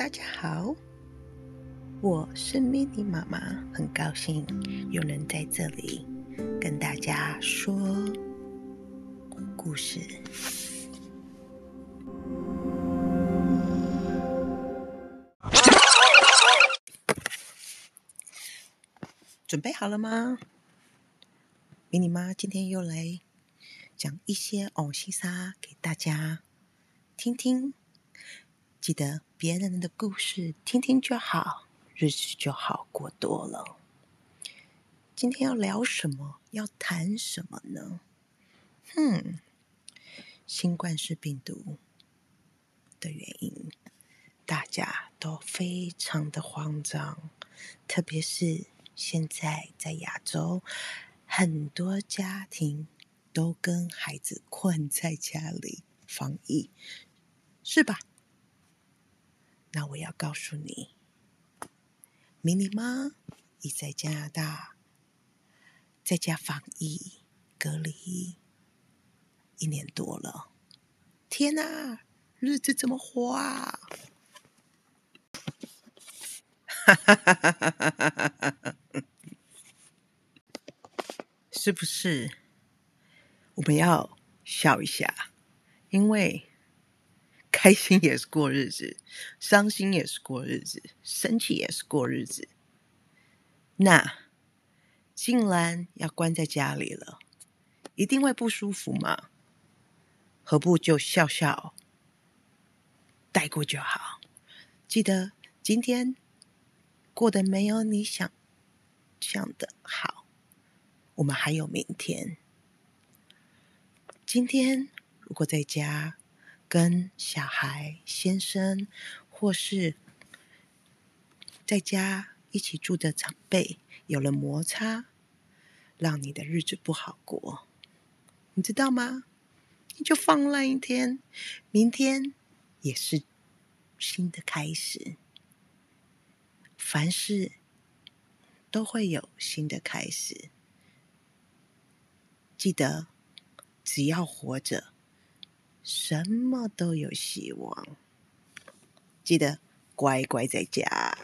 大家好，我是咪咪妈妈，很高兴有人在这里跟大家说故事。准备好了吗？迷你妈今天又来讲一些偶西沙给大家听听。记得别人的故事听听就好，日子就好过多了。今天要聊什么？要谈什么呢？哼，新冠式病毒的原因，大家都非常的慌张，特别是现在在亚洲，很多家庭都跟孩子困在家里防疫，是吧？那我要告诉你，迷你妈已在加拿大在家防疫隔离一年多了。天哪，日子怎么花？哈哈哈哈哈哈！是不是？我们要笑一下，因为。开心也是过日子，伤心也是过日子，生气也是过日子。那竟然要关在家里了，一定会不舒服嘛？何不就笑笑带过就好？记得今天过得没有你想象的好，我们还有明天。今天如果在家。跟小孩、先生，或是在家一起住的长辈有了摩擦，让你的日子不好过，你知道吗？你就放烂一天，明天也是新的开始。凡事都会有新的开始，记得只要活着。什么都有希望，记得乖乖在家。